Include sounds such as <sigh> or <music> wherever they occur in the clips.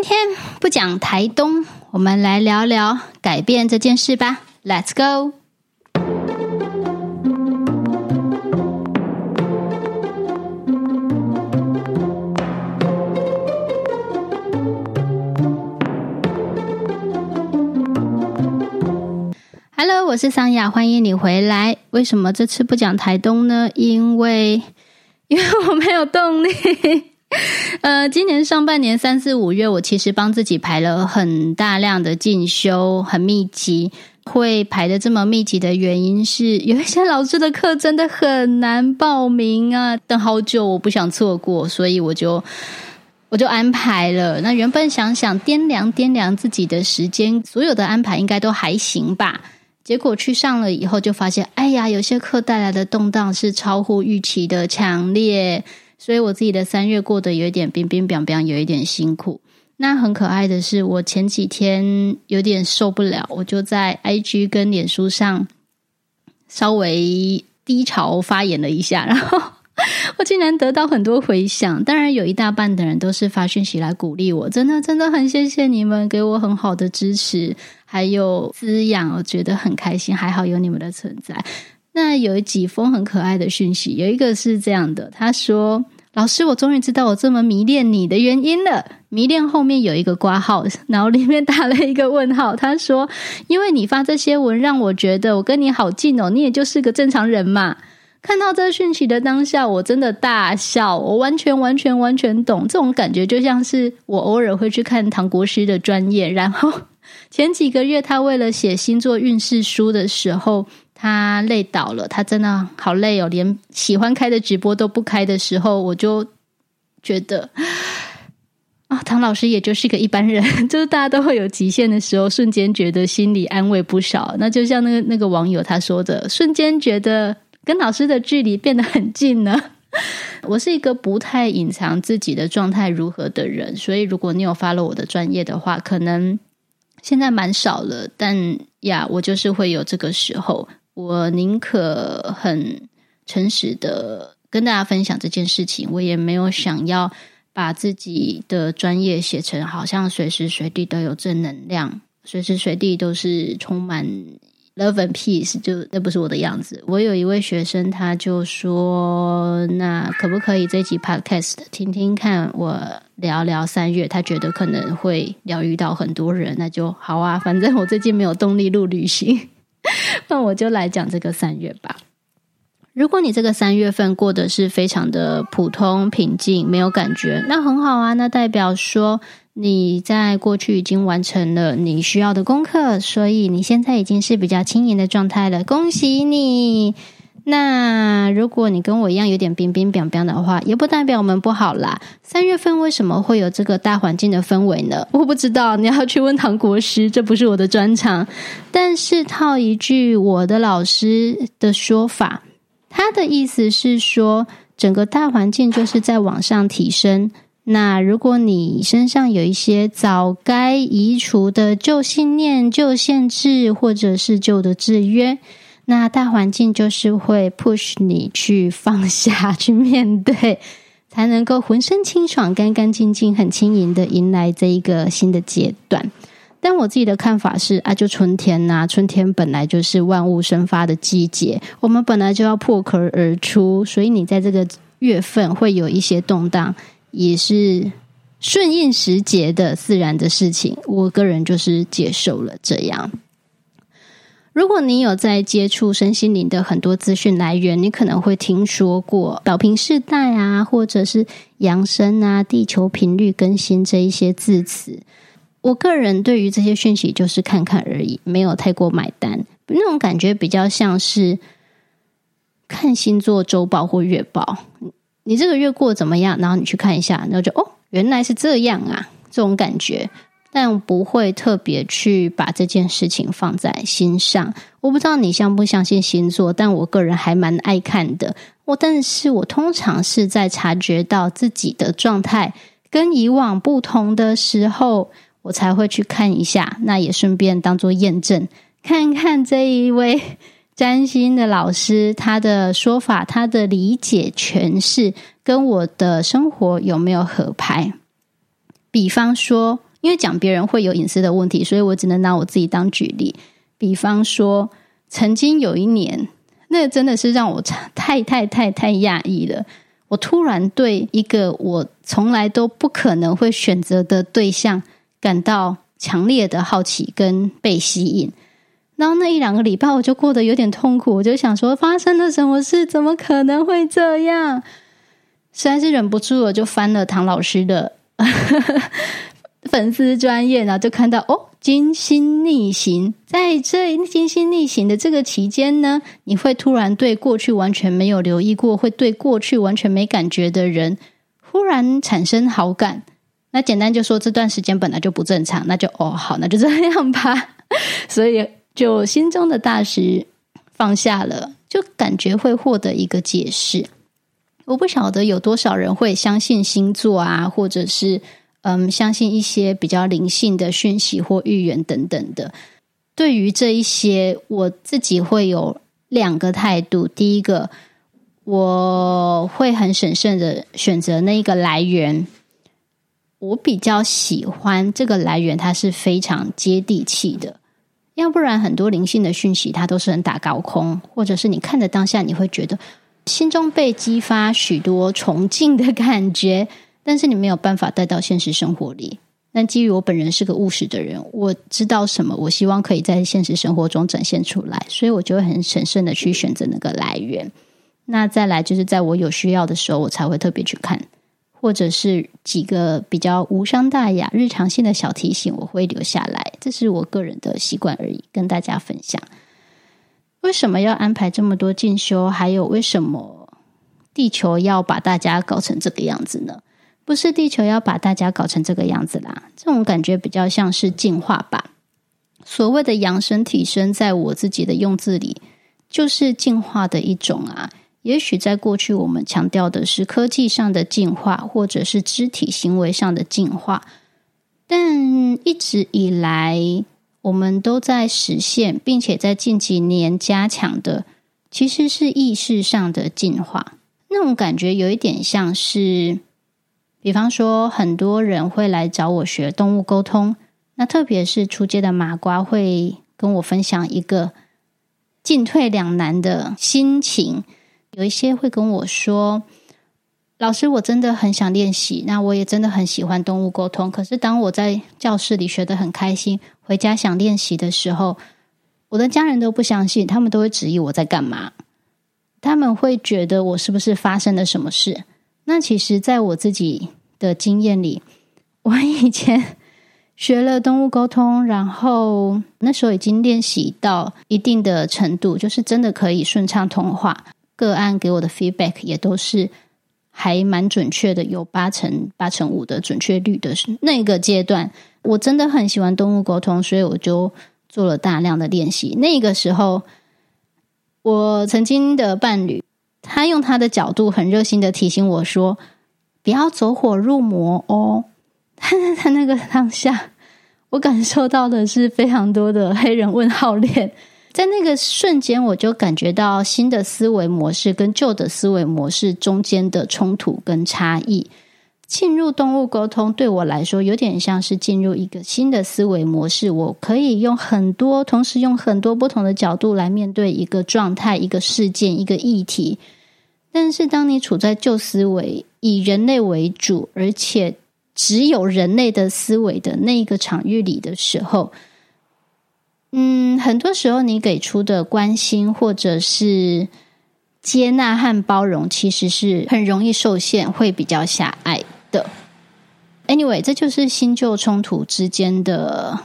今天不讲台东，我们来聊聊改变这件事吧。Let's go。Hello，我是桑雅，欢迎你回来。为什么这次不讲台东呢？因为，<laughs> 因为我没有动力。呃，今年上半年三四五月，我其实帮自己排了很大量的进修，很密集。会排的这么密集的原因是，有一些老师的课真的很难报名啊，等好久，我不想错过，所以我就我就安排了。那原本想想掂量掂量自己的时间，所有的安排应该都还行吧。结果去上了以后，就发现，哎呀，有些课带来的动荡是超乎预期的强烈。所以我自己的三月过得有一点冰冰凉凉，有一点辛苦。那很可爱的是，我前几天有点受不了，我就在 IG 跟脸书上稍微低潮发言了一下，然后我竟然得到很多回响。当然，有一大半的人都是发讯息来鼓励我，真的真的很谢谢你们给我很好的支持，还有滋养，我觉得很开心。还好有你们的存在。那有几封很可爱的讯息，有一个是这样的，他说：“老师，我终于知道我这么迷恋你的原因了。迷恋后面有一个挂号，然后里面打了一个问号。他说：因为你发这些文，让我觉得我跟你好近哦，你也就是个正常人嘛。看到这讯息的当下，我真的大笑，我完全完全完全懂这种感觉，就像是我偶尔会去看唐国师的专业，然后前几个月他为了写星座运势书的时候。”他累倒了，他真的好累哦，连喜欢开的直播都不开的时候，我就觉得 <sighs> 啊，唐老师也就是个一般人，<laughs> 就是大家都会有极限的时候，瞬间觉得心里安慰不少。那就像那个那个网友他说的，瞬间觉得跟老师的距离变得很近呢。<laughs> 我是一个不太隐藏自己的状态如何的人，所以如果你有发了我的专业的话，可能现在蛮少了，但呀，我就是会有这个时候。我宁可很诚实的跟大家分享这件事情，我也没有想要把自己的专业写成好像随时随地都有正能量，随时随地都是充满 love and peace，就那不是我的样子。我有一位学生，他就说：“那可不可以这集 podcast 听听看，我聊聊三月？他觉得可能会疗愈到很多人，那就好啊。反正我最近没有动力录旅行。” <laughs> 那我就来讲这个三月吧。如果你这个三月份过得是非常的普通、平静，没有感觉，那很好啊。那代表说你在过去已经完成了你需要的功课，所以你现在已经是比较轻盈的状态了。恭喜你！那如果你跟我一样有点冰冰冰冰的话，也不代表我们不好啦。三月份为什么会有这个大环境的氛围呢？我不知道，你要去问唐国师，这不是我的专长。但是套一句我的老师的说法，他的意思是说，整个大环境就是在往上提升。那如果你身上有一些早该移除的旧信念、旧限制，或者是旧的制约。那大环境就是会 push 你去放下 <laughs> 去面对，才能够浑身清爽、干干净净、很轻盈的迎来这一个新的阶段。但我自己的看法是啊，就春天呐、春天本来就是万物生发的季节，我们本来就要破壳而出，所以你在这个月份会有一些动荡，也是顺应时节的自然的事情。我个人就是接受了这样。如果你有在接触身心灵的很多资讯来源，你可能会听说过宝瓶世代啊，或者是扬声啊、地球频率更新这一些字词。我个人对于这些讯息就是看看而已，没有太过买单。那种感觉比较像是看星座周报或月报，你这个月过怎么样？然后你去看一下，然后就哦，原来是这样啊，这种感觉。但不会特别去把这件事情放在心上。我不知道你相不相信星座，但我个人还蛮爱看的。我但是我通常是在察觉到自己的状态跟以往不同的时候，我才会去看一下。那也顺便当做验证，看看这一位占星的老师他的说法、他的理解诠释跟我的生活有没有合拍。比方说。因为讲别人会有隐私的问题，所以我只能拿我自己当举例。比方说，曾经有一年，那个真的是让我太太太太讶异了。我突然对一个我从来都不可能会选择的对象感到强烈的好奇跟被吸引。然后那一两个礼拜，我就过得有点痛苦。我就想说，发生了什么事？怎么可能会这样？实在是忍不住了，就翻了唐老师的粉丝专业，然后就看到哦。金星逆行，在这金星逆行的这个期间呢，你会突然对过去完全没有留意过，会对过去完全没感觉的人，忽然产生好感。那简单就说，这段时间本来就不正常，那就哦好，那就这样吧。<laughs> 所以就心中的大石放下了，就感觉会获得一个解释。我不晓得有多少人会相信星座啊，或者是。嗯，相信一些比较灵性的讯息或预言等等的。对于这一些，我自己会有两个态度。第一个，我会很审慎的选择那一个来源。我比较喜欢这个来源，它是非常接地气的。要不然，很多灵性的讯息，它都是很打高空，或者是你看的当下，你会觉得心中被激发许多崇敬的感觉。但是你没有办法带到现实生活里。但基于我本人是个务实的人，我知道什么，我希望可以在现实生活中展现出来，所以我就会很审慎的去选择那个来源。那再来就是在我有需要的时候，我才会特别去看，或者是几个比较无伤大雅、日常性的小提醒，我会留下来。这是我个人的习惯而已，跟大家分享。为什么要安排这么多进修？还有为什么地球要把大家搞成这个样子呢？不是地球要把大家搞成这个样子啦，这种感觉比较像是进化吧。所谓的扬升提升，在我自己的用字里，就是进化的一种啊。也许在过去，我们强调的是科技上的进化，或者是肢体行为上的进化，但一直以来，我们都在实现，并且在近几年加强的，其实是意识上的进化。那种感觉有一点像是。比方说，很多人会来找我学动物沟通，那特别是初阶的麻瓜会跟我分享一个进退两难的心情。有一些会跟我说：“老师，我真的很想练习，那我也真的很喜欢动物沟通。可是当我在教室里学得很开心，回家想练习的时候，我的家人都不相信，他们都会质疑我在干嘛，他们会觉得我是不是发生了什么事。”那其实，在我自己的经验里，我以前学了动物沟通，然后那时候已经练习到一定的程度，就是真的可以顺畅通话。个案给我的 feedback 也都是还蛮准确的，有八成八成五的准确率的那个阶段。我真的很喜欢动物沟通，所以我就做了大量的练习。那个时候，我曾经的伴侣。他用他的角度很热心的提醒我说：“不要走火入魔哦。”但是在那个当下，我感受到的是非常多的黑人问号脸。<laughs> 在那个瞬间，我就感觉到新的思维模式跟旧的思维模式中间的冲突跟差异。进入动物沟通对我来说，有点像是进入一个新的思维模式。我可以用很多，同时用很多不同的角度来面对一个状态、一个事件、一个议题。但是，当你处在旧思维、以人类为主，而且只有人类的思维的那个场域里的时候，嗯，很多时候你给出的关心或者是接纳和包容，其实是很容易受限，会比较狭隘的。Anyway，这就是新旧冲突之间的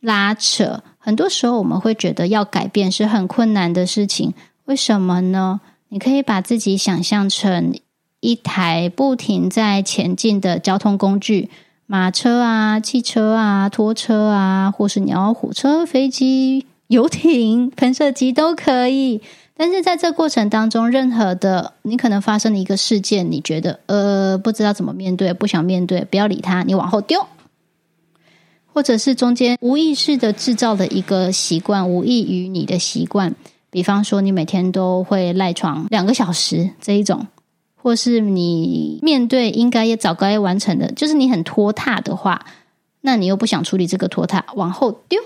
拉扯。很多时候，我们会觉得要改变是很困难的事情，为什么呢？你可以把自己想象成一台不停在前进的交通工具，马车啊、汽车啊、拖车啊，或是你要火车、飞机、游艇、喷射机都可以。但是在这过程当中，任何的你可能发生的一个事件，你觉得呃不知道怎么面对，不想面对，不要理它，你往后丢，或者是中间无意识的制造的一个习惯，无异于你的习惯。比方说，你每天都会赖床两个小时这一种，或是你面对应该也早该完成的，就是你很拖沓的话，那你又不想处理这个拖沓，往后丢。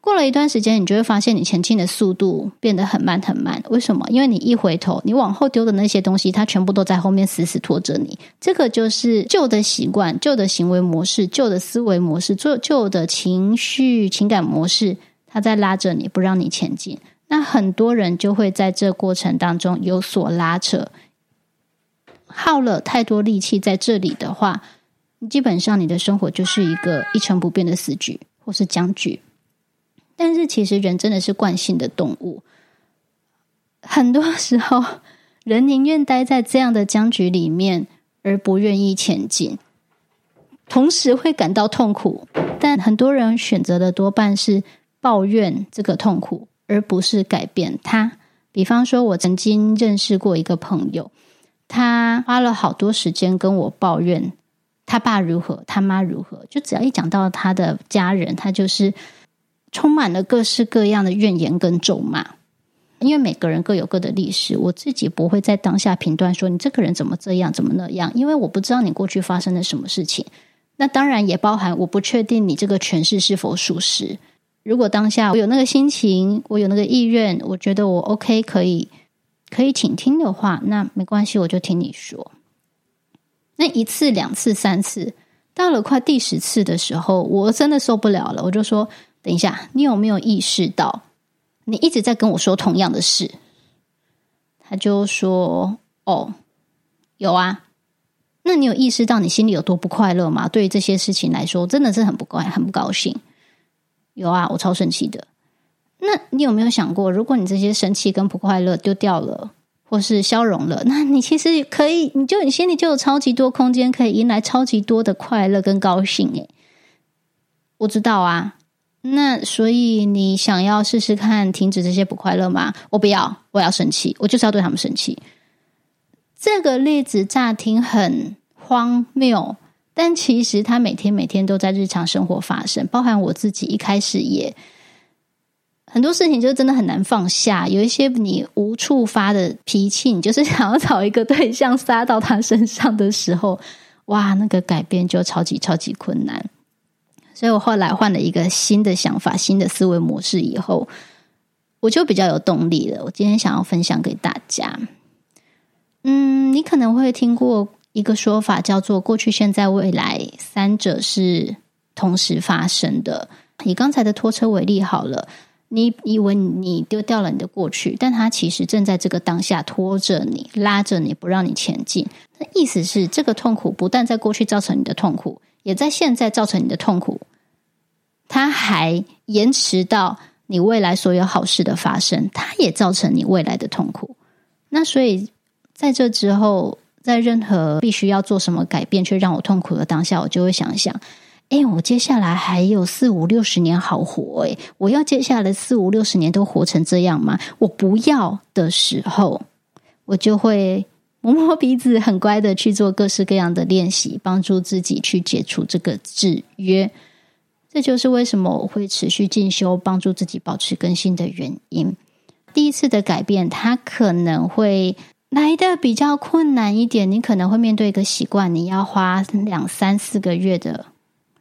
过了一段时间，你就会发现你前进的速度变得很慢很慢。为什么？因为你一回头，你往后丢的那些东西，它全部都在后面死死拖着你。这个就是旧的习惯、旧的行为模式、旧的思维模式、旧旧的情绪情感模式，它在拉着你，不让你前进。那很多人就会在这过程当中有所拉扯，耗了太多力气在这里的话，基本上你的生活就是一个一成不变的死局或是僵局。但是其实人真的是惯性的动物，很多时候 <laughs> 人宁愿待在这样的僵局里面，而不愿意前进，同时会感到痛苦。但很多人选择的多半是抱怨这个痛苦，而不是改变它。比方说，我曾经认识过一个朋友，他花了好多时间跟我抱怨他爸如何，他妈如何，就只要一讲到他的家人，他就是。充满了各式各样的怨言跟咒骂，因为每个人各有各的历史，我自己不会在当下评断说你这个人怎么这样，怎么那样，因为我不知道你过去发生了什么事情。那当然也包含我不确定你这个诠释是否属实。如果当下我有那个心情，我有那个意愿，我觉得我 OK 可以可以倾听的话，那没关系，我就听你说。那一次、两次、三次，到了快第十次的时候，我真的受不了了，我就说。等一下，你有没有意识到，你一直在跟我说同样的事？他就说：“哦，有啊。”那你有意识到你心里有多不快乐吗？对于这些事情来说，真的是很不乖，很不高兴。有啊，我超生气的。那你有没有想过，如果你这些生气跟不快乐丢掉了，或是消融了，<laughs> 那你其实可以，你就你心里就有超级多空间，可以迎来超级多的快乐跟高兴。诶，我知道啊。那所以你想要试试看停止这些不快乐吗？我不要，我要生气，我就是要对他们生气。这个例子乍听很荒谬，但其实它每天每天都在日常生活发生，包含我自己一开始也很多事情就真的很难放下。有一些你无处发的脾气，你就是想要找一个对象撒到他身上的时候，哇，那个改变就超级超级困难。所以我后来换了一个新的想法、新的思维模式以后，我就比较有动力了。我今天想要分享给大家。嗯，你可能会听过一个说法，叫做“过去、现在、未来三者是同时发生的”。以刚才的拖车为例好了，你以为你丢掉了你的过去，但它其实正在这个当下拖着你、拉着你，不让你前进。那意思是，这个痛苦不但在过去造成你的痛苦。也在现在造成你的痛苦，它还延迟到你未来所有好事的发生，它也造成你未来的痛苦。那所以在这之后，在任何必须要做什么改变却让我痛苦的当下，我就会想想：哎，我接下来还有四五六十年好活，哎，我要接下来四五六十年都活成这样吗？我不要的时候，我就会。摸摸鼻子，很乖的去做各式各样的练习，帮助自己去解除这个制约。这就是为什么我会持续进修，帮助自己保持更新的原因。第一次的改变，它可能会来的比较困难一点，你可能会面对一个习惯，你要花两三四个月的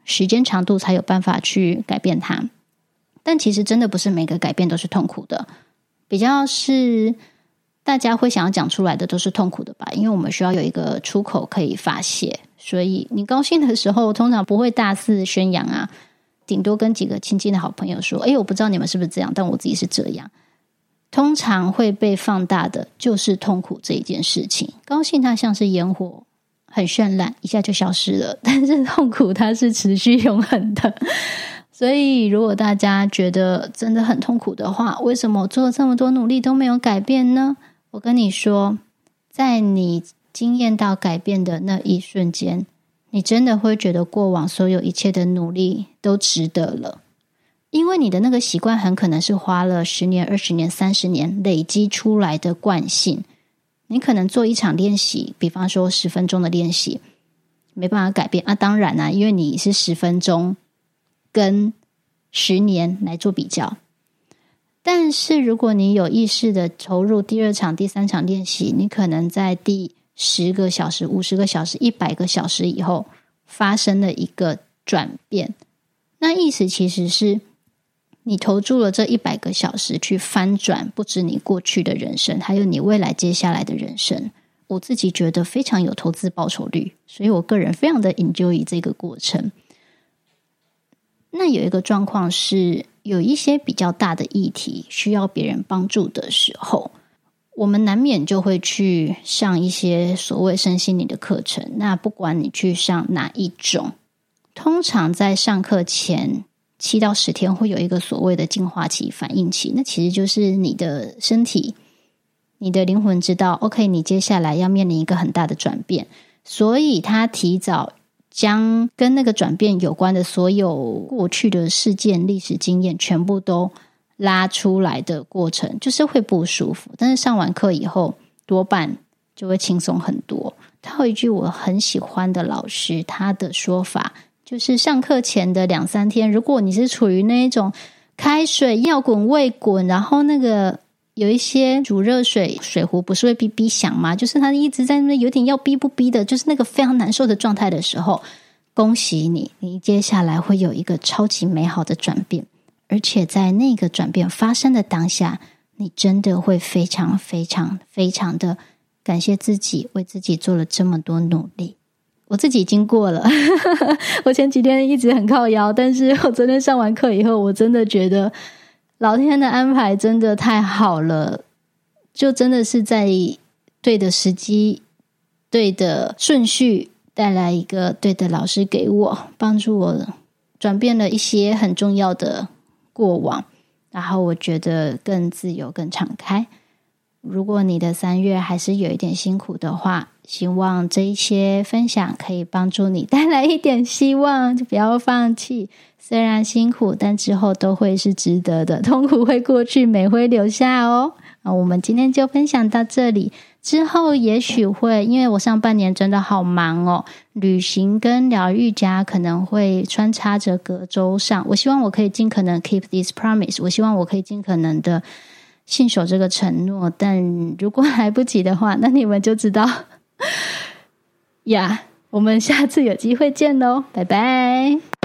时间长度才有办法去改变它。但其实真的不是每个改变都是痛苦的，比较是。大家会想要讲出来的都是痛苦的吧？因为我们需要有一个出口可以发泄，所以你高兴的时候通常不会大肆宣扬啊，顶多跟几个亲近的好朋友说：“哎，我不知道你们是不是这样，但我自己是这样。”通常会被放大的就是痛苦这一件事情。高兴它像是烟火，很绚烂，一下就消失了；<laughs> 但是痛苦它是持续永恒的。所以，如果大家觉得真的很痛苦的话，为什么我做了这么多努力都没有改变呢？我跟你说，在你经验到改变的那一瞬间，你真的会觉得过往所有一切的努力都值得了，因为你的那个习惯很可能是花了十年、二十年、三十年累积出来的惯性。你可能做一场练习，比方说十分钟的练习，没办法改变啊。当然啊，因为你是十分钟跟十年来做比较。但是，如果你有意识的投入第二场、第三场练习，你可能在第十个小时、五十个小时、一百个小时以后，发生了一个转变。那意思其实是，你投注了这一百个小时去翻转，不止你过去的人生，还有你未来接下来的人生。我自己觉得非常有投资报酬率，所以我个人非常的 enjoy 这个过程。那有一个状况是，有一些比较大的议题需要别人帮助的时候，我们难免就会去上一些所谓身心灵的课程。那不管你去上哪一种，通常在上课前七到十天会有一个所谓的进化期、反应期，那其实就是你的身体。你的灵魂知道，OK，你接下来要面临一个很大的转变，所以他提早将跟那个转变有关的所有过去的事件、历史经验全部都拉出来的过程，就是会不舒服。但是上完课以后，多半就会轻松很多。他有一句我很喜欢的老师，他的说法就是：上课前的两三天，如果你是处于那一种开水要滚未滚，然后那个。有一些煮热水，水壶不是会哔哔响吗？就是他一直在那有点要逼不逼的，就是那个非常难受的状态的时候，恭喜你，你接下来会有一个超级美好的转变，而且在那个转变发生的当下，你真的会非常非常非常的感谢自己，为自己做了这么多努力。我自己已经过了，<laughs> 我前几天一直很靠腰，但是我昨天上完课以后，我真的觉得。老天的安排真的太好了，就真的是在对的时机、对的顺序带来一个对的老师给我，帮助我转变了一些很重要的过往，然后我觉得更自由、更敞开。如果你的三月还是有一点辛苦的话，希望这一些分享可以帮助你带来一点希望，就不要放弃。虽然辛苦，但之后都会是值得的。痛苦会过去，美会留下哦。那我们今天就分享到这里。之后也许会，因为我上半年真的好忙哦，旅行跟疗愈家可能会穿插着隔周上。我希望我可以尽可能 keep this promise，我希望我可以尽可能的信守这个承诺。但如果来不及的话，那你们就知道呀。<laughs> 我们下次有机会见喽，拜拜。